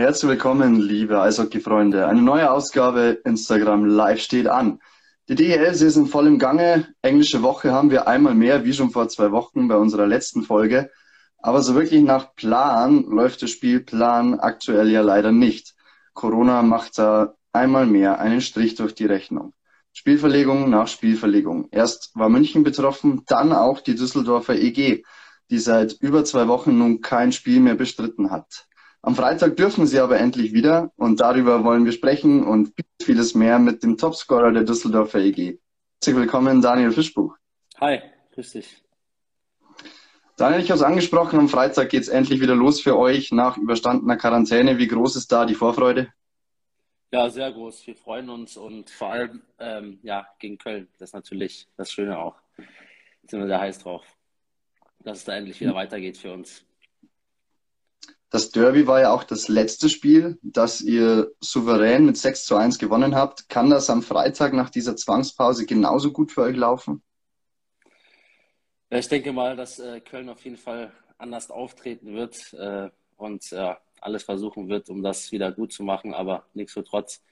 Herzlich willkommen, liebe Eishockey-Freunde. Eine neue Ausgabe Instagram Live steht an. Die DEL-Saison voll im Gange. Englische Woche haben wir einmal mehr, wie schon vor zwei Wochen bei unserer letzten Folge. Aber so wirklich nach Plan läuft der Spielplan aktuell ja leider nicht. Corona macht da einmal mehr einen Strich durch die Rechnung. Spielverlegung nach Spielverlegung. Erst war München betroffen, dann auch die Düsseldorfer EG, die seit über zwei Wochen nun kein Spiel mehr bestritten hat. Am Freitag dürfen sie aber endlich wieder und darüber wollen wir sprechen und vieles mehr mit dem Topscorer der Düsseldorfer EG. Herzlich willkommen, Daniel Fischbuch. Hi, grüß dich. Daniel, ich habe es angesprochen, am Freitag geht es endlich wieder los für euch nach überstandener Quarantäne. Wie groß ist da die Vorfreude? Ja, sehr groß. Wir freuen uns und vor allem ähm, ja, gegen Köln. Das ist natürlich das Schöne auch. Sind wir sehr heiß drauf, dass es da endlich wieder weitergeht für uns. Das Derby war ja auch das letzte Spiel, das ihr souverän mit 6 zu 1 gewonnen habt. Kann das am Freitag nach dieser Zwangspause genauso gut für euch laufen? Ja, ich denke mal, dass äh, Köln auf jeden Fall anders auftreten wird äh, und alles versuchen wird, um das wieder gut zu machen. Aber nichtsdestotrotz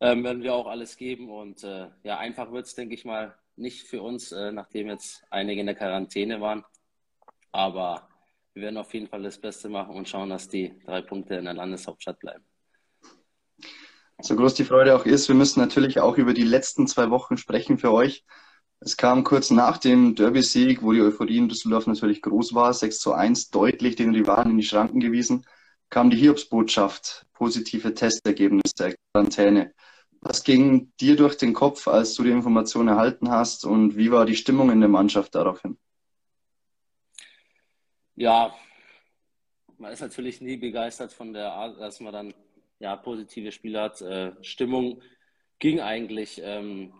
ähm, werden wir auch alles geben. Und äh, ja, einfach wird es, denke ich mal, nicht für uns, nachdem jetzt einige in der Quarantäne waren. Aber wir werden auf jeden Fall das Beste machen und schauen, dass die drei Punkte in der Landeshauptstadt bleiben. So groß die Freude auch ist, wir müssen natürlich auch über die letzten zwei Wochen sprechen für euch. Es kam kurz nach dem Derby-Sieg, wo die Euphorie in Düsseldorf natürlich groß war, 6 zu 1, deutlich den Rivalen in die Schranken gewiesen, kam die Hiobsbotschaft, positive Testergebnisse, Quarantäne. Was ging dir durch den Kopf, als du die Information erhalten hast und wie war die Stimmung in der Mannschaft daraufhin? Ja, man ist natürlich nie begeistert von der Art, dass man dann ja positive Spiele hat. Äh, Stimmung ging eigentlich. Ähm,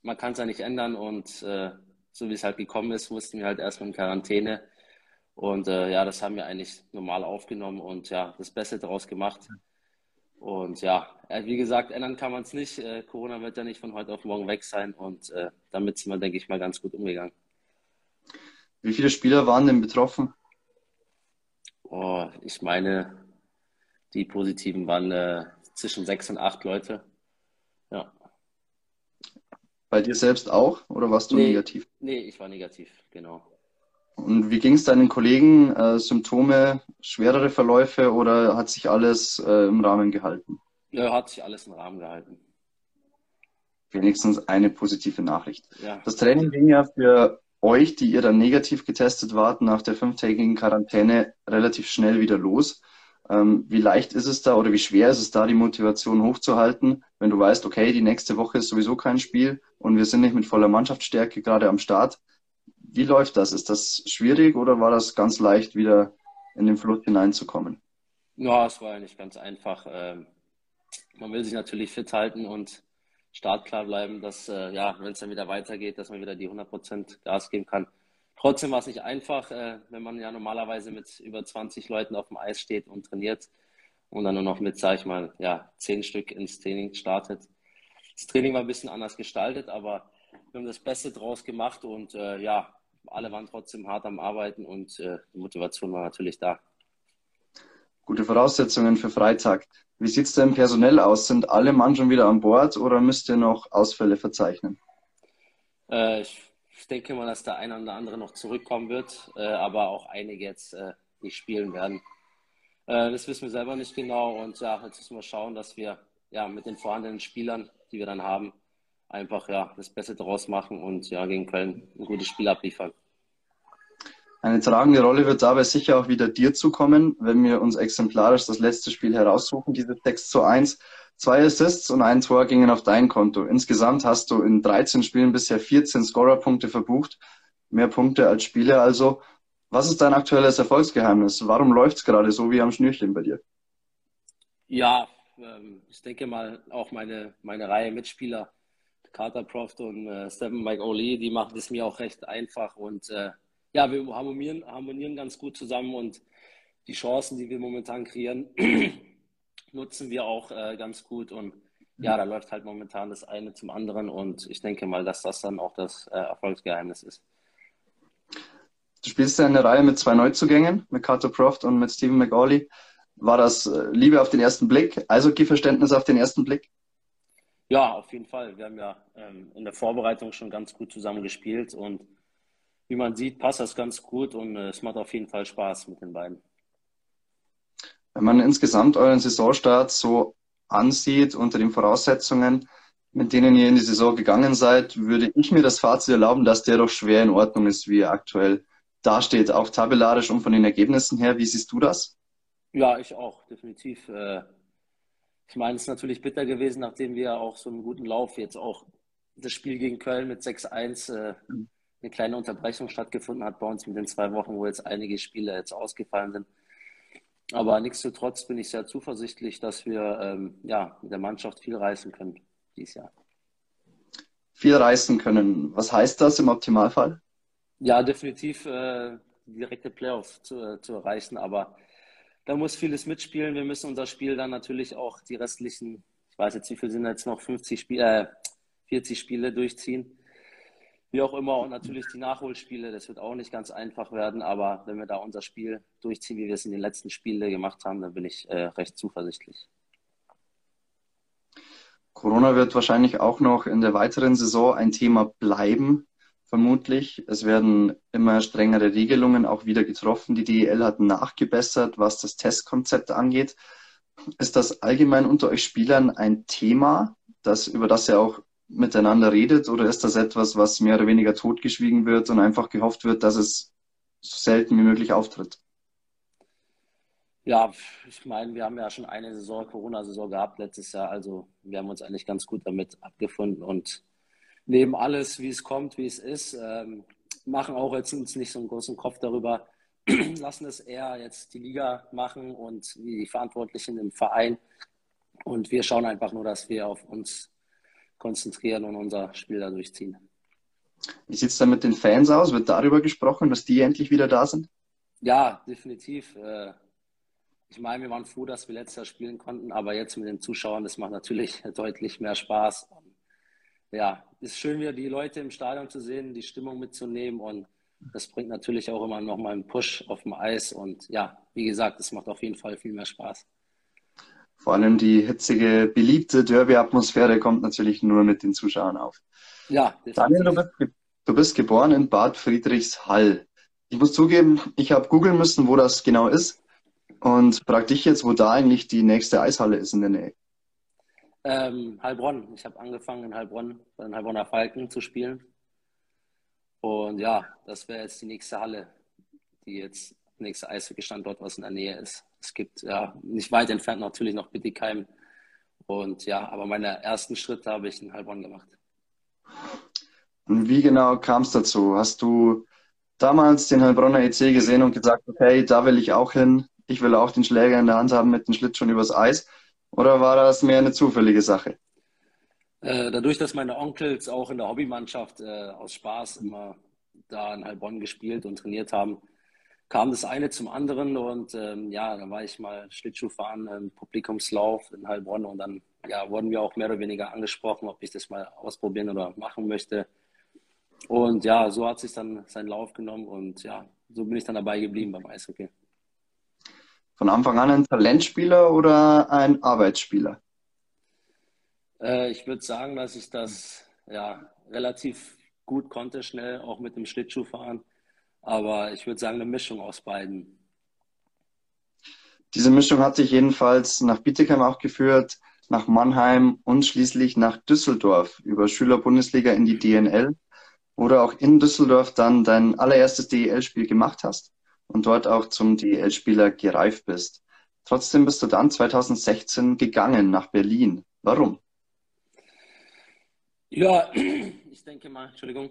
man kann es ja nicht ändern und äh, so wie es halt gekommen ist, mussten wir halt erstmal in Quarantäne. Und äh, ja, das haben wir eigentlich normal aufgenommen und ja, das Beste daraus gemacht. Und ja, äh, wie gesagt, ändern kann man es nicht. Äh, Corona wird ja nicht von heute auf morgen weg sein und äh, damit sind wir, denke ich mal, ganz gut umgegangen. Wie viele Spieler waren denn betroffen? Oh, ich meine, die positiven waren äh, zwischen sechs und acht Leute. Ja. Bei dir selbst auch oder warst du nee, negativ? Nee, ich war negativ, genau. Und wie ging es deinen Kollegen? Äh, Symptome, schwerere Verläufe oder hat sich alles äh, im Rahmen gehalten? Ja, hat sich alles im Rahmen gehalten. Wenigstens eine positive Nachricht. Ja. Das Training ging ja für euch, die ihr dann negativ getestet wart, nach der fünftägigen Quarantäne relativ schnell wieder los. Ähm, wie leicht ist es da oder wie schwer ist es da, die Motivation hochzuhalten, wenn du weißt, okay, die nächste Woche ist sowieso kein Spiel und wir sind nicht mit voller Mannschaftsstärke gerade am Start. Wie läuft das? Ist das schwierig oder war das ganz leicht, wieder in den Fluss hineinzukommen? Ja, es war nicht ganz einfach. Ähm, man will sich natürlich fit halten und startklar bleiben, dass, äh, ja, wenn es dann wieder weitergeht, dass man wieder die 100% Gas geben kann. Trotzdem war es nicht einfach, äh, wenn man ja normalerweise mit über 20 Leuten auf dem Eis steht und trainiert und dann nur noch mit, sag ich mal, ja, 10 Stück ins Training startet. Das Training war ein bisschen anders gestaltet, aber wir haben das Beste draus gemacht und äh, ja, alle waren trotzdem hart am Arbeiten und äh, die Motivation war natürlich da. Gute Voraussetzungen für Freitag. Wie sieht es denn personell aus? Sind alle Mann schon wieder an Bord oder müsst ihr noch Ausfälle verzeichnen? Äh, ich, denke mal, dass der eine oder andere noch zurückkommen wird, äh, aber auch einige jetzt äh, nicht spielen werden. Äh, das wissen wir selber nicht genau und ja, jetzt müssen wir schauen, dass wir ja mit den vorhandenen Spielern, die wir dann haben, einfach ja das Beste daraus machen und ja gegen Köln ein gutes Spiel abliefern. Eine tragende Rolle wird dabei sicher auch wieder dir zukommen, wenn wir uns exemplarisch das letzte Spiel heraussuchen, diese 6 zu 1. Zwei Assists und ein Tor gingen auf dein Konto. Insgesamt hast du in 13 Spielen bisher 14 Scorerpunkte verbucht. Mehr Punkte als Spiele also. Was ist dein aktuelles Erfolgsgeheimnis? Warum läuft es gerade so wie am Schnürchen bei dir? Ja, ähm, ich denke mal, auch meine, meine Reihe Mitspieler, Carter Proft und äh, Stephen Mike Oli, die machen es mir auch recht einfach und äh, ja, wir harmonieren, harmonieren ganz gut zusammen und die Chancen, die wir momentan kreieren, nutzen wir auch äh, ganz gut. Und ja, da läuft halt momentan das eine zum anderen und ich denke mal, dass das dann auch das äh, Erfolgsgeheimnis ist. Du spielst ja in der Reihe mit zwei Neuzugängen, mit Carter Proft und mit Stephen McAuley. War das äh, Liebe auf den ersten Blick, Eishockey-Verständnis auf den ersten Blick? Ja, auf jeden Fall. Wir haben ja ähm, in der Vorbereitung schon ganz gut zusammen gespielt und wie man sieht, passt das ganz gut und äh, es macht auf jeden Fall Spaß mit den beiden. Wenn man insgesamt euren Saisonstart so ansieht, unter den Voraussetzungen, mit denen ihr in die Saison gegangen seid, würde ich mir das Fazit erlauben, dass der doch schwer in Ordnung ist, wie er aktuell dasteht, auch tabellarisch und von den Ergebnissen her. Wie siehst du das? Ja, ich auch, definitiv. Äh, ich meine, es ist natürlich bitter gewesen, nachdem wir auch so einen guten Lauf jetzt auch das Spiel gegen Köln mit 6-1 äh, eine kleine Unterbrechung stattgefunden hat bei uns mit den zwei Wochen, wo jetzt einige Spiele jetzt ausgefallen sind. Aber nichtsdestotrotz bin ich sehr zuversichtlich, dass wir ähm, ja, mit der Mannschaft viel reißen können dieses Jahr. Viel reißen können. Was heißt das im Optimalfall? Ja, definitiv äh, direkte Playoffs zu, äh, zu erreichen, aber da muss vieles mitspielen. Wir müssen unser Spiel dann natürlich auch die restlichen, ich weiß jetzt, wie viel sind jetzt noch, 50 Spiele, äh, 40 Spiele durchziehen. Wie auch immer und natürlich die Nachholspiele, das wird auch nicht ganz einfach werden, aber wenn wir da unser Spiel durchziehen, wie wir es in den letzten Spielen gemacht haben, dann bin ich äh, recht zuversichtlich. Corona wird wahrscheinlich auch noch in der weiteren Saison ein Thema bleiben, vermutlich. Es werden immer strengere Regelungen auch wieder getroffen. Die DEL hat nachgebessert, was das Testkonzept angeht. Ist das allgemein unter euch Spielern ein Thema, das, über das ihr auch miteinander redet, oder ist das etwas, was mehr oder weniger totgeschwiegen wird und einfach gehofft wird, dass es so selten wie möglich auftritt? Ja, ich meine, wir haben ja schon eine Saison, Corona-Saison gehabt letztes Jahr. Also wir haben uns eigentlich ganz gut damit abgefunden und nehmen alles, wie es kommt, wie es ist. Ähm, machen auch jetzt uns nicht so einen großen Kopf darüber. Lassen es eher jetzt die Liga machen und die Verantwortlichen im Verein. Und wir schauen einfach nur, dass wir auf uns konzentrieren und unser Spiel da durchziehen. Wie sieht es dann mit den Fans aus? Wird darüber gesprochen, dass die endlich wieder da sind? Ja, definitiv. Äh, ich meine, wir waren froh, dass wir letztes Jahr spielen konnten, aber jetzt mit den Zuschauern, das macht natürlich deutlich mehr Spaß. Ja, ist schön, wieder die Leute im Stadion zu sehen, die Stimmung mitzunehmen und das bringt natürlich auch immer nochmal einen Push auf dem Eis und ja, wie gesagt, es macht auf jeden Fall viel mehr Spaß. Vor allem die hitzige, beliebte Derby-Atmosphäre kommt natürlich nur mit den Zuschauern auf. Ja. Daniel, du bist, du bist geboren in Bad Friedrichshall. Ich muss zugeben, ich habe googeln müssen, wo das genau ist. Und frag dich jetzt, wo da eigentlich die nächste Eishalle ist in der Nähe. Ähm, Heilbronn. Ich habe angefangen in Heilbronn, bei den Heilbronner Falken zu spielen. Und ja, das wäre jetzt die nächste Halle, die jetzt nächste Eishockey-Standort, was in der Nähe ist. Es gibt ja nicht weit entfernt natürlich noch Bittigheim. Und ja, aber meine ersten Schritte habe ich in Heilbronn gemacht. Und wie genau kam es dazu? Hast du damals den Heilbronner EC gesehen und gesagt, okay, da will ich auch hin? ich will auch den Schläger in der Hand haben mit dem Schlittschuh übers Eis? Oder war das mehr eine zufällige Sache? Äh, dadurch, dass meine Onkels auch in der Hobbymannschaft äh, aus Spaß immer da in Heilbronn gespielt und trainiert haben, kam das eine zum anderen und ähm, ja, dann war ich mal Schlittschuh fahren im Publikumslauf in Heilbronn und dann ja, wurden wir auch mehr oder weniger angesprochen, ob ich das mal ausprobieren oder machen möchte. Und ja, so hat sich dann seinen Lauf genommen und ja, so bin ich dann dabei geblieben beim Eishockey von Anfang an ein Talentspieler oder ein Arbeitsspieler? Äh, ich würde sagen, dass ich das ja, relativ gut konnte, schnell auch mit dem Schlittschuh fahren. Aber ich würde sagen, eine Mischung aus beiden. Diese Mischung hat sich jedenfalls nach Bietigheim auch geführt, nach Mannheim und schließlich nach Düsseldorf über Schülerbundesliga in die DNL, wo du auch in Düsseldorf dann dein allererstes DEL-Spiel gemacht hast und dort auch zum DL-Spieler gereift bist. Trotzdem bist du dann 2016 gegangen nach Berlin. Warum? Ja, ich denke mal, Entschuldigung,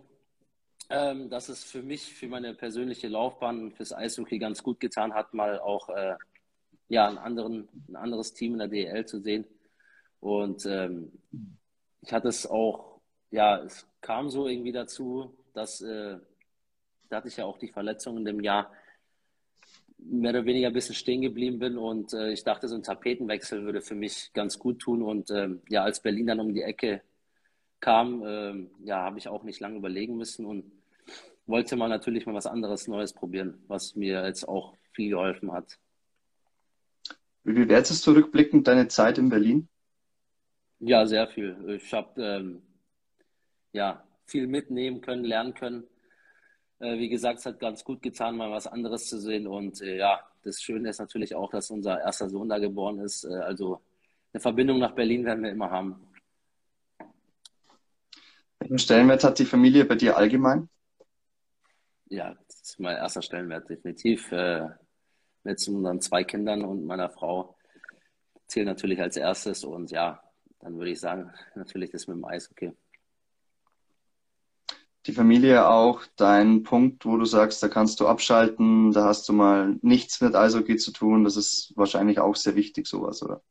ähm, dass es für mich, für meine persönliche Laufbahn, fürs Eishockey ganz gut getan hat, mal auch äh, ja, einen anderen, ein anderes Team in der DL zu sehen. Und ähm, ich hatte es auch, ja, es kam so irgendwie dazu, dass äh, da hatte ich ja auch die Verletzung in dem Jahr, mehr oder weniger ein bisschen stehen geblieben bin und äh, ich dachte, so ein Tapetenwechsel würde für mich ganz gut tun. Und ähm, ja, als Berlin dann um die Ecke kam, ähm, ja, habe ich auch nicht lange überlegen müssen und wollte mal natürlich mal was anderes Neues probieren, was mir jetzt auch viel geholfen hat. Wie bewertest du rückblickend deine Zeit in Berlin? Ja, sehr viel. Ich habe ähm, ja, viel mitnehmen können, lernen können. Äh, wie gesagt, es hat ganz gut getan, mal was anderes zu sehen. Und äh, ja, das Schöne ist natürlich auch, dass unser erster Sohn da geboren ist. Äh, also eine Verbindung nach Berlin werden wir immer haben. Welchen Stellenwert hat die Familie bei dir allgemein? Ja, das ist mein erster Stellenwert, definitiv. Äh, mit unseren zwei Kindern und meiner Frau zählt natürlich als erstes. Und ja, dann würde ich sagen, natürlich das mit dem Eishockey die Familie auch dein Punkt, wo du sagst, da kannst du abschalten, da hast du mal nichts mit Eishockey zu tun. Das ist wahrscheinlich auch sehr wichtig, sowas, oder?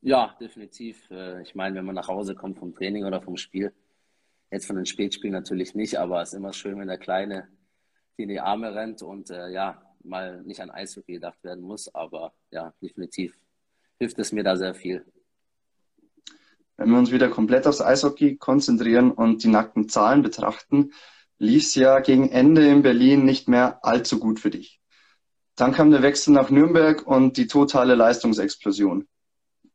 Ja, definitiv. Äh, ich meine, wenn man nach Hause kommt vom Training oder vom Spiel, jetzt von den Spätspielen natürlich nicht, aber es ist immer schön, wenn der Kleine in die Arme rennt und äh, ja, mal nicht an Eishockey gedacht werden muss. Aber ja, definitiv hilft es mir da sehr viel. Wenn wir uns wieder komplett aufs Eishockey konzentrieren und die nackten Zahlen betrachten, lief es ja gegen Ende in Berlin nicht mehr allzu gut für dich. Dann kam der Wechsel nach Nürnberg und die totale Leistungsexplosion.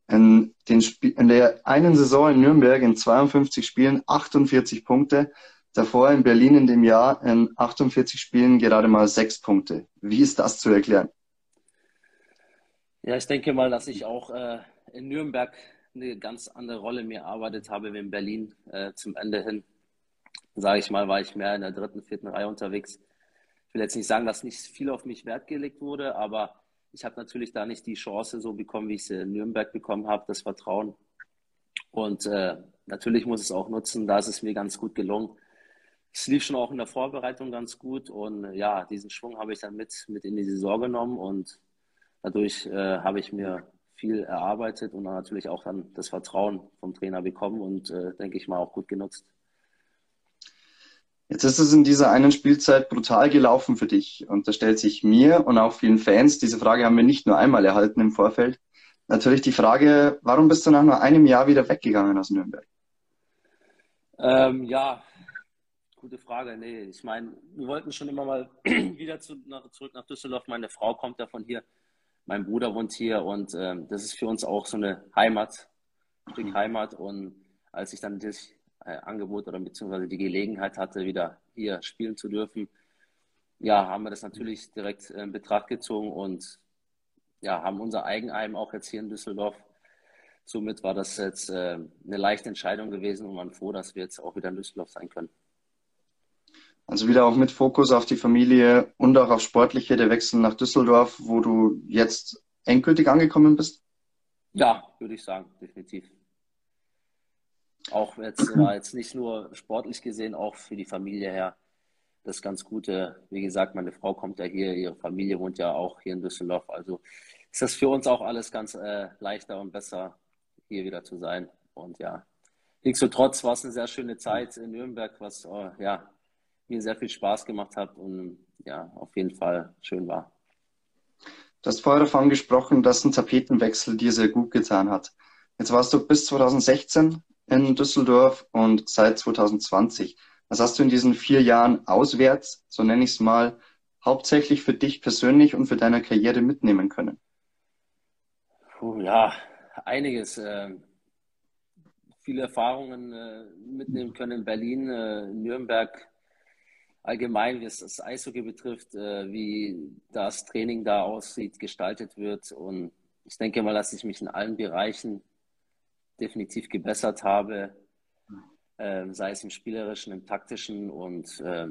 In, in der einen Saison in Nürnberg in 52 Spielen 48 Punkte, davor in Berlin in dem Jahr in 48 Spielen gerade mal sechs Punkte. Wie ist das zu erklären? Ja, ich denke mal, dass ich auch äh, in Nürnberg eine ganz andere Rolle mir erarbeitet habe wie in Berlin äh, zum Ende hin. Sage ich mal, war ich mehr in der dritten, vierten Reihe unterwegs. Ich will jetzt nicht sagen, dass nicht viel auf mich Wert gelegt wurde, aber ich habe natürlich da nicht die Chance so bekommen, wie ich sie in Nürnberg bekommen habe, das Vertrauen. Und äh, natürlich muss es auch nutzen, da ist es mir ganz gut gelungen. Es lief schon auch in der Vorbereitung ganz gut und ja, diesen Schwung habe ich dann mit, mit in die Saison genommen und dadurch äh, habe ich mir viel erarbeitet und dann natürlich auch dann das Vertrauen vom Trainer bekommen und äh, denke ich mal auch gut genutzt. Jetzt ist es in dieser einen Spielzeit brutal gelaufen für dich und da stellt sich mir und auch vielen Fans, diese Frage haben wir nicht nur einmal erhalten im Vorfeld, natürlich die Frage, warum bist du nach nur einem Jahr wieder weggegangen aus Nürnberg? Ähm, ja, gute Frage. Nee, ich meine, wir wollten schon immer mal wieder zu, nach, zurück nach Düsseldorf. Meine Frau kommt ja von hier mein Bruder wohnt hier und ähm, das ist für uns auch so eine Heimat, ein Stück mhm. Heimat. Und als ich dann das äh, Angebot oder beziehungsweise die Gelegenheit hatte, wieder hier spielen zu dürfen, ja, haben wir das natürlich direkt in Betracht gezogen und ja, haben unser Eigenheim auch jetzt hier in Düsseldorf. Somit war das jetzt äh, eine leichte Entscheidung gewesen und man froh, dass wir jetzt auch wieder in Düsseldorf sein können. Also wieder auch mit Fokus auf die Familie und auch auf Sportliche, der Wechsel nach Düsseldorf, wo du jetzt endgültig angekommen bist? Ja, würde ich sagen, definitiv. Auch jetzt war jetzt nicht nur sportlich gesehen, auch für die Familie her das ganz Gute. Wie gesagt, meine Frau kommt ja hier, ihre Familie wohnt ja auch hier in Düsseldorf. Also ist das für uns auch alles ganz äh, leichter und besser, hier wieder zu sein. Und ja, nichtsdestotrotz war es eine sehr schöne Zeit in Nürnberg, was äh, ja mir sehr viel Spaß gemacht hat und ja, auf jeden Fall schön war. Du hast vorher davon gesprochen, dass ein Tapetenwechsel dir sehr gut getan hat. Jetzt warst du bis 2016 in Düsseldorf und seit 2020. Was hast du in diesen vier Jahren auswärts, so nenne ich es mal, hauptsächlich für dich persönlich und für deine Karriere mitnehmen können? Puh, ja, einiges. Äh, viele Erfahrungen äh, mitnehmen können in Berlin, äh, Nürnberg, allgemein, was das Eishockey betrifft, äh, wie das Training da aussieht, gestaltet wird. Und ich denke mal, dass ich mich in allen Bereichen definitiv gebessert habe, äh, sei es im spielerischen, im taktischen. Und äh,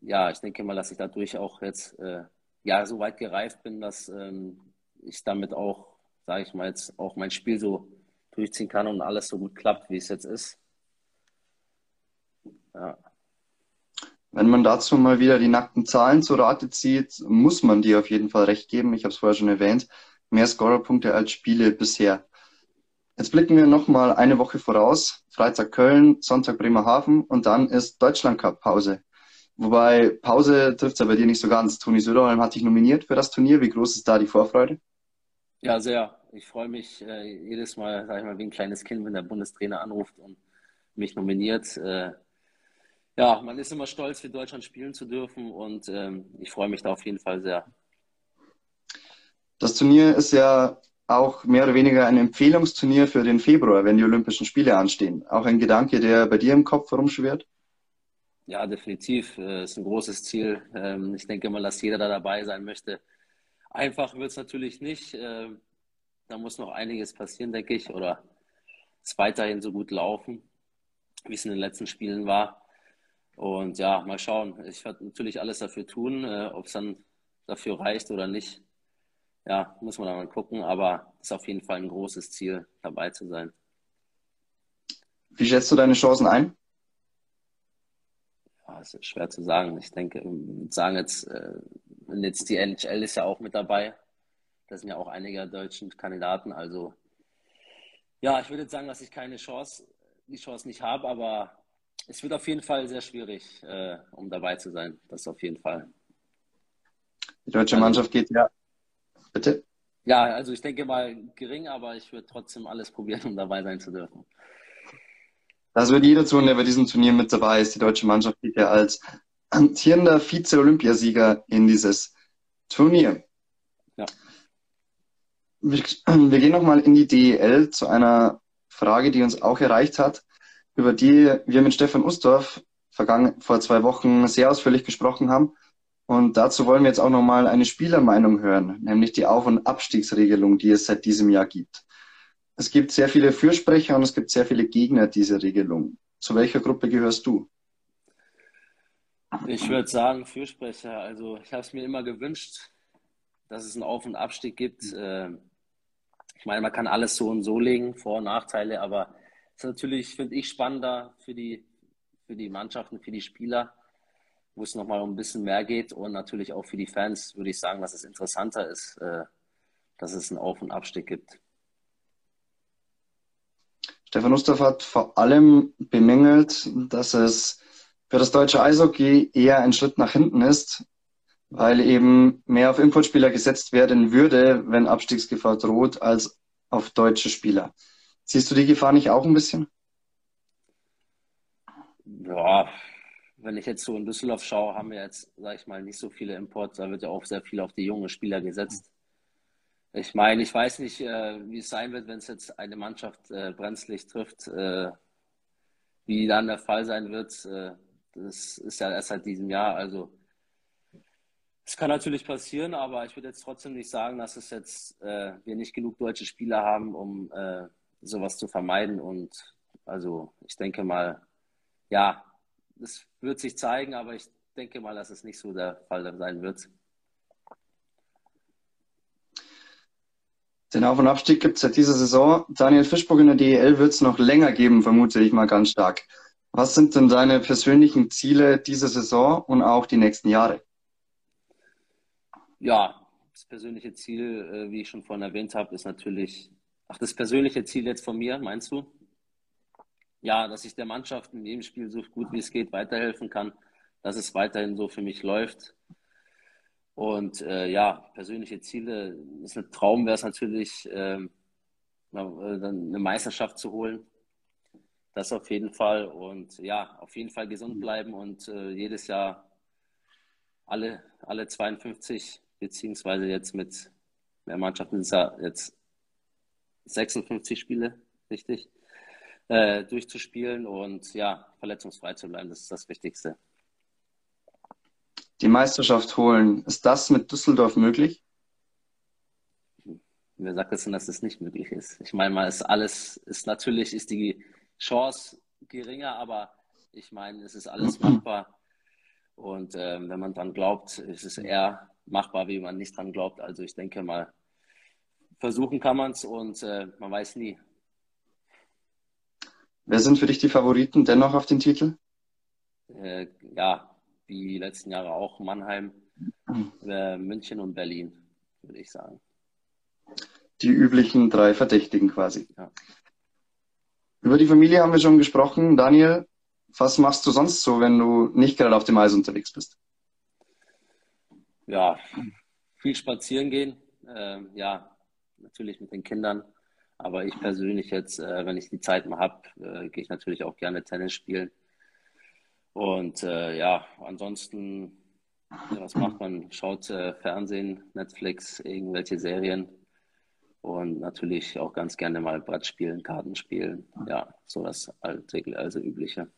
ja, ich denke mal, dass ich dadurch auch jetzt äh, ja so weit gereift bin, dass ähm, ich damit auch, sage ich mal jetzt, auch mein Spiel so durchziehen kann und alles so gut klappt, wie es jetzt ist. Ja. Wenn man dazu mal wieder die nackten Zahlen zu Rate zieht, muss man dir auf jeden Fall recht geben. Ich habe es vorher schon erwähnt. Mehr Scorerpunkte als Spiele bisher. Jetzt blicken wir nochmal eine Woche voraus. Freitag Köln, Sonntag Bremerhaven und dann ist Deutschland Cup Pause. Wobei Pause trifft es ja bei dir nicht so ganz. Toni Söderholm hat dich nominiert für das Turnier. Wie groß ist da die Vorfreude? Ja, sehr. Ich freue mich äh, jedes Mal, sage ich mal, wie ein kleines Kind, wenn der Bundestrainer anruft und mich nominiert. Äh, ja, man ist immer stolz, für Deutschland spielen zu dürfen und ähm, ich freue mich da auf jeden Fall sehr. Das Turnier ist ja auch mehr oder weniger ein Empfehlungsturnier für den Februar, wenn die Olympischen Spiele anstehen. Auch ein Gedanke, der bei dir im Kopf herumschwirrt? Ja, definitiv. Das äh, ist ein großes Ziel. Ähm, ich denke mal, dass jeder da dabei sein möchte. Einfach wird es natürlich nicht. Ähm, da muss noch einiges passieren, denke ich, oder es weiterhin so gut laufen, wie es in den letzten Spielen war. Und ja, mal schauen. Ich werde natürlich alles dafür tun, äh, ob es dann dafür reicht oder nicht. Ja, muss man dann mal gucken, aber es ist auf jeden Fall ein großes Ziel, dabei zu sein. Wie schätzt du deine Chancen ein? Ja, es ist schwer zu sagen. Ich denke, sagen jetzt, äh, jetzt die NHL ist ja auch mit dabei. Da sind ja auch einige deutsche Kandidaten. Also ja, ich würde jetzt sagen, dass ich keine Chance, die Chance nicht habe, aber es wird auf jeden Fall sehr schwierig, äh, um dabei zu sein. Das auf jeden Fall. Die deutsche also, Mannschaft geht ja. Bitte? Ja, also ich denke mal gering, aber ich würde trotzdem alles probieren, um dabei sein zu dürfen. Das wird jeder tun, der bei diesem Turnier mit dabei ist. Die deutsche Mannschaft geht ja als amtierender Vize-Olympiasieger in dieses Turnier. Ja. Wir, wir gehen nochmal in die DEL zu einer Frage, die uns auch erreicht hat über die wir mit Stefan Ustorf vergangen, vor zwei Wochen sehr ausführlich gesprochen haben. Und dazu wollen wir jetzt auch nochmal eine Spielermeinung hören, nämlich die Auf- und Abstiegsregelung, die es seit diesem Jahr gibt. Es gibt sehr viele Fürsprecher und es gibt sehr viele Gegner dieser Regelung. Zu welcher Gruppe gehörst du? Ich würde sagen Fürsprecher. Also ich habe es mir immer gewünscht, dass es einen Auf- und Abstieg gibt. Ähm, ich meine, man kann alles so und so legen, Vor- und Nachteile, aber ist natürlich, finde ich, spannender für die, für die Mannschaften, für die Spieler, wo es nochmal um ein bisschen mehr geht und natürlich auch für die Fans würde ich sagen, dass es interessanter ist, äh, dass es einen Auf- und Abstieg gibt. Stefan Ustav hat vor allem bemängelt, dass es für das deutsche Eishockey eher ein Schritt nach hinten ist, weil eben mehr auf Importspieler gesetzt werden würde, wenn Abstiegsgefahr droht, als auf deutsche Spieler. Siehst du die Gefahr nicht auch ein bisschen? Ja, wenn ich jetzt so in Düsseldorf schaue, haben wir jetzt, sag ich mal, nicht so viele Imports. Da wird ja auch sehr viel auf die jungen Spieler gesetzt. Ich meine, ich weiß nicht, äh, wie es sein wird, wenn es jetzt eine Mannschaft äh, brenzlig trifft, äh, wie dann der Fall sein wird. Das ist ja erst seit diesem Jahr. Also es kann natürlich passieren, aber ich würde jetzt trotzdem nicht sagen, dass es jetzt wir nicht genug deutsche Spieler haben, um sowas zu vermeiden. Und also ich denke mal, ja, es wird sich zeigen, aber ich denke mal, dass es nicht so der Fall sein wird. Den Auf- und Abstieg gibt es seit dieser Saison. Daniel Fischburg in der DEL wird es noch länger geben, vermute ich mal ganz stark. Was sind denn deine persönlichen Ziele dieser Saison und auch die nächsten Jahre? Ja, das persönliche Ziel, äh, wie ich schon vorhin erwähnt habe, ist natürlich Ach, das persönliche Ziel jetzt von mir, meinst du? Ja, dass ich der Mannschaft in jedem Spiel so gut wie es geht weiterhelfen kann, dass es weiterhin so für mich läuft. Und äh, ja, persönliche Ziele, ist ein Traum wäre es natürlich, ähm, äh, eine Meisterschaft zu holen. Das auf jeden Fall. Und ja, auf jeden Fall gesund bleiben und äh, jedes Jahr alle, alle 52, beziehungsweise jetzt mit mehr Mannschaften ist ja jetzt 56 Spiele, richtig, äh, durchzuspielen und ja, verletzungsfrei zu bleiben. Das ist das Wichtigste. Die Meisterschaft holen, ist das mit Düsseldorf möglich? Wer sagt das denn, dass das nicht möglich ist? Ich meine mal, ist alles, ist natürlich, ist die Chance geringer, aber ich meine, es ist alles machbar. Und ähm, wenn man dran glaubt, ist es eher machbar, wie man nicht dran glaubt. Also ich denke mal, versuchen kann man es und äh, man weiß nie. Wer sind für dich die Favoriten dennoch auf den Titel? Äh, ja, wie die letzten Jahre auch Mannheim, äh, München und Berlin, würde ich sagen. Die üblichen drei Verdächtigen quasi. Ja. Über die Familie haben wir schon gesprochen. Daniel, was machst du sonst so, wenn du nicht gerade auf dem Eis unterwegs bist? Ja, viel spazieren gehen. Ähm, ja, natürlich mit den Kindern. Aber ich persönlich jetzt, äh, wenn ich die Zeit mal habe, äh, gehe ich natürlich auch gerne Tennis spielen. Und äh, ja, ansonsten, was macht man? Schaut äh, Fernsehen, Netflix, irgendwelche Serien. Und natürlich auch ganz gerne mal Brett spielen, Karten spielen. Ja, so das alltägliche, also übliche.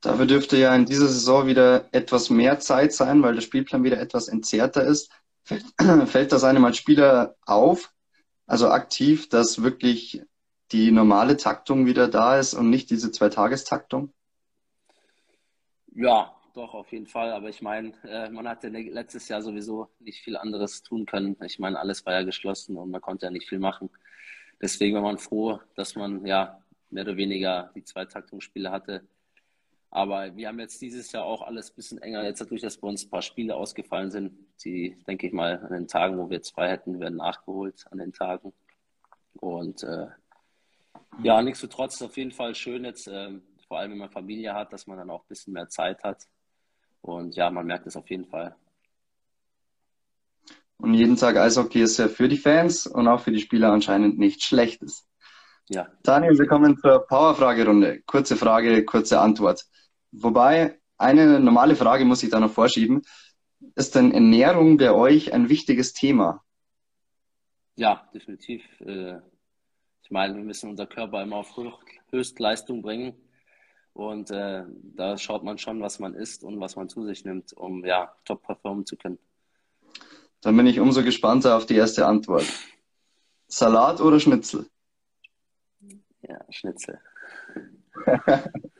Dafür dürfte ja in dieser Saison wieder etwas mehr Zeit sein, weil der Spielplan wieder etwas entzerrter ist. Fällt, fällt das einem als Spieler auf, also aktiv, dass wirklich die normale Taktung wieder da ist und nicht diese Zweitagestaktung? Ja, doch, auf jeden Fall. Aber ich meine, äh, man hatte letztes Jahr sowieso nicht viel anderes tun können. Ich meine, alles war ja geschlossen und man konnte ja nicht viel machen. Deswegen war man froh, dass man ja mehr oder weniger die Zweitaktungsspiele hatte. Aber wir haben jetzt dieses Jahr auch alles ein bisschen enger. Jetzt dadurch, dass bei uns ein paar Spiele ausgefallen sind, die, denke ich mal, an den Tagen, wo wir jetzt frei hätten, werden nachgeholt an den Tagen. Und äh, ja, nichtsdestotrotz auf jeden Fall schön jetzt, äh, vor allem wenn man Familie hat, dass man dann auch ein bisschen mehr Zeit hat. Und ja, man merkt es auf jeden Fall. Und jeden Tag Eishockey ist ja für die Fans und auch für die Spieler anscheinend nichts Schlechtes. Ja. Daniel, wir kommen zur Power-Fragerunde. Kurze Frage, kurze Antwort. Wobei, eine normale Frage muss ich da noch vorschieben. Ist denn Ernährung bei euch ein wichtiges Thema? Ja, definitiv. Äh, ich meine, wir müssen unser Körper immer auf Höchstleistung bringen. Und äh, da schaut man schon, was man isst und was man zu sich nimmt, um ja top performen zu können. Dann bin ich umso gespannter auf die erste Antwort. Salat oder Schnitzel? Ja, Schnitzel.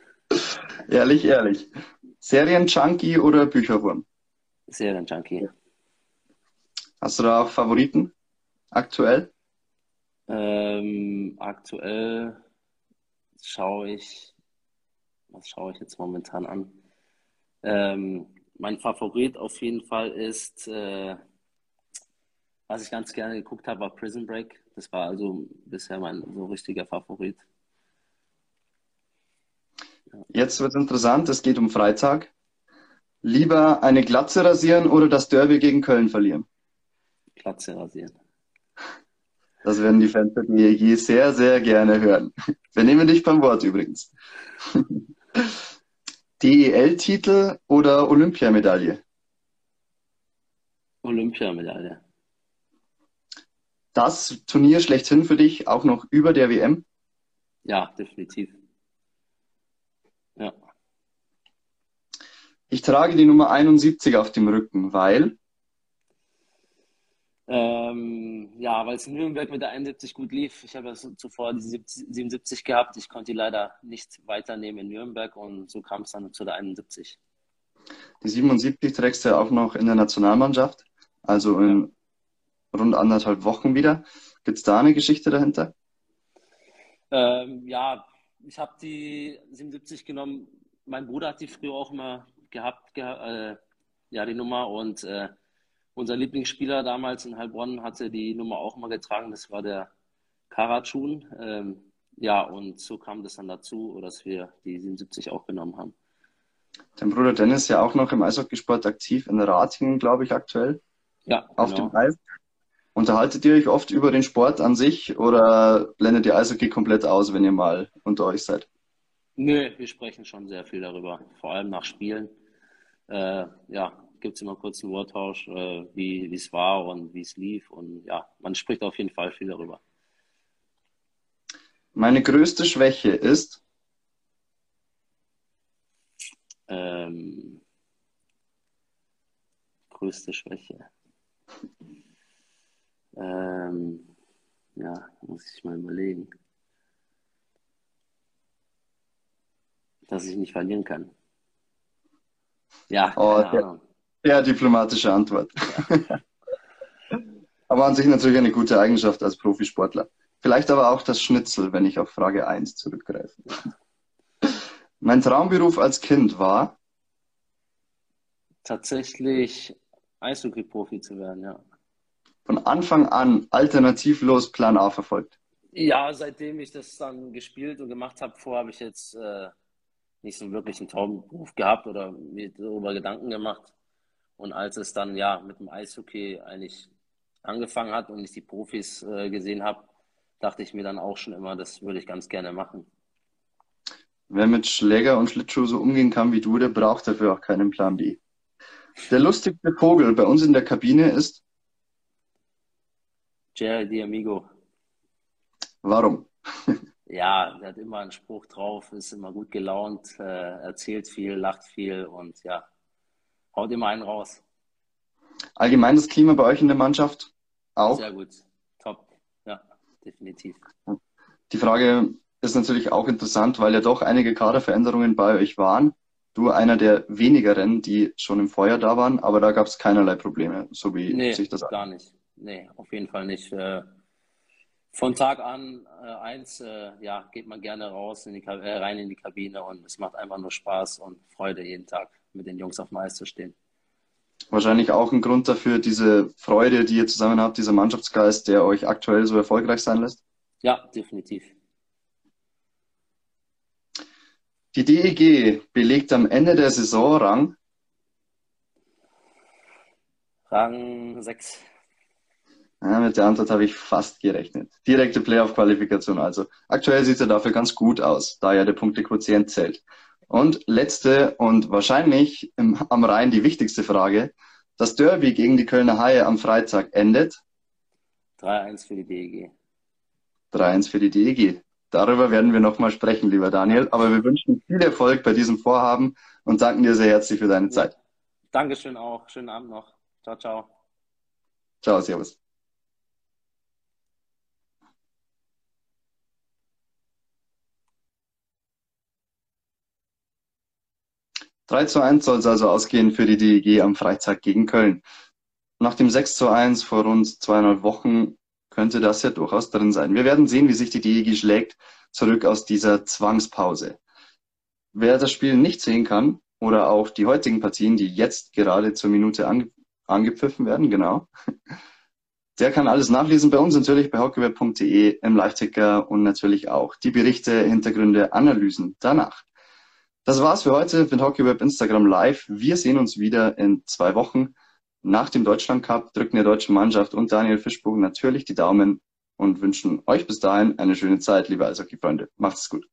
ehrlich, ehrlich. Serien-Junkie oder Bücherwurm? Serien-Junkie. Hast du da auch Favoriten aktuell? Ähm, aktuell schaue ich, was schaue ich jetzt momentan an? Ähm, mein Favorit auf jeden Fall ist, äh, was ich ganz gerne geguckt habe, war Prison Break. Das war also bisher mein so richtiger Favorit. Jetzt wird es interessant, es geht um Freitag. Lieber eine Glatze rasieren oder das Derby gegen Köln verlieren? Glatze rasieren. Das werden die Fans von mir sehr, sehr gerne hören. Wir nehmen dich beim Wort übrigens. DEL-Titel oder Olympiamedaille? Olympiamedaille. Das Turnier schlechthin für dich auch noch über der WM? Ja, definitiv. Ich trage die Nummer 71 auf dem Rücken, weil? Ähm, ja, weil es in Nürnberg mit der 71 gut lief. Ich habe ja zuvor die 77 gehabt. Ich konnte die leider nicht weiternehmen in Nürnberg und so kam es dann zu der 71. Die 77 trägst du ja auch noch in der Nationalmannschaft, also in ja. rund anderthalb Wochen wieder. Gibt es da eine Geschichte dahinter? Ähm, ja, ich habe die 77 genommen. Mein Bruder hat die früher auch immer gehabt, ge äh, ja, die Nummer und äh, unser Lieblingsspieler damals in Heilbronn hatte die Nummer auch mal getragen. Das war der Karatschun. Ähm, ja, und so kam das dann dazu, dass wir die 77 auch genommen haben. Dein Bruder Dennis ist ja auch noch im Eishockeysport aktiv, in Ratingen, glaube ich, aktuell. Ja, auf genau. dem Eis. Unterhaltet ihr euch oft über den Sport an sich oder blendet ihr Eishockey komplett aus, wenn ihr mal unter euch seid? Nö, wir sprechen schon sehr viel darüber, vor allem nach Spielen. Äh, ja, gibt es immer kurz einen Worttausch, äh, wie es war und wie es lief. Und ja, man spricht auf jeden Fall viel darüber. Meine größte Schwäche ist? Ähm, größte Schwäche. Ähm, ja, muss ich mal überlegen. Dass ich nicht verlieren kann. Ja, oh, Ahnung. Ja, diplomatische Antwort. Ja. aber an sich natürlich eine gute Eigenschaft als Profisportler. Vielleicht aber auch das Schnitzel, wenn ich auf Frage 1 zurückgreife. Mein Traumberuf als Kind war? Tatsächlich Eishockey-Profi zu werden, ja. Von Anfang an alternativlos Plan A verfolgt? Ja, seitdem ich das dann gespielt und gemacht habe, vorher habe ich jetzt äh, nicht so wirklich einen Traumberuf gehabt oder mir darüber Gedanken gemacht. Und als es dann ja mit dem Eishockey eigentlich angefangen hat und ich die Profis äh, gesehen habe, dachte ich mir dann auch schon immer, das würde ich ganz gerne machen. Wer mit Schläger und Schlittschuh so umgehen kann wie du, der braucht dafür auch keinen Plan B. Der lustigste Vogel bei uns in der Kabine ist? Jerry Amigo. Warum? Ja, der hat immer einen Spruch drauf, ist immer gut gelaunt, äh, erzählt viel, lacht viel und ja, haut immer einen raus. Allgemein das Klima bei euch in der Mannschaft auch? Sehr gut, top, ja, definitiv. Die Frage ist natürlich auch interessant, weil ja doch einige Kaderveränderungen bei euch waren. Du einer der wenigeren, die schon im Vorjahr da waren, aber da gab es keinerlei Probleme, so wie nee, sich das gar nicht. Nee, auf jeden Fall nicht. Äh, von Tag an äh, eins, äh, ja, geht man gerne raus in die, äh, rein in die Kabine und es macht einfach nur Spaß und Freude jeden Tag mit den Jungs auf dem Eis zu stehen. Wahrscheinlich auch ein Grund dafür, diese Freude, die ihr zusammen habt, dieser Mannschaftsgeist, der euch aktuell so erfolgreich sein lässt? Ja, definitiv. Die DEG belegt am Ende der Saison Rang? Rang 6. Ja, mit der Antwort habe ich fast gerechnet. Direkte Playoff-Qualifikation also. Aktuell sieht er dafür ganz gut aus, da ja der Punktequotient zählt. Und letzte und wahrscheinlich im, am Rhein die wichtigste Frage. Das Derby gegen die Kölner Haie am Freitag endet? 3-1 für die DEG. 3-1 für die DEG. Darüber werden wir nochmal sprechen, lieber Daniel. Aber wir wünschen viel Erfolg bei diesem Vorhaben und danken dir sehr herzlich für deine Zeit. Dankeschön auch. Schönen Abend noch. Ciao, ciao. Ciao, servus. 3 zu 1 soll es also ausgehen für die DEG am Freitag gegen Köln. Nach dem 6 zu 1 vor rund zweieinhalb Wochen könnte das ja durchaus drin sein. Wir werden sehen, wie sich die DEG schlägt, zurück aus dieser Zwangspause. Wer das Spiel nicht sehen kann oder auch die heutigen Partien, die jetzt gerade zur Minute ange angepfiffen werden, genau, der kann alles nachlesen bei uns natürlich bei hockeyweb.de im Live-Ticker und natürlich auch die Berichte, Hintergründe, Analysen danach. Das war's für heute mit HockeyWeb Instagram Live. Wir sehen uns wieder in zwei Wochen nach dem Deutschland Cup, drücken der deutschen Mannschaft und Daniel Fischbogen natürlich die Daumen und wünschen euch bis dahin eine schöne Zeit, liebe Eishockey-Freunde. Macht's gut.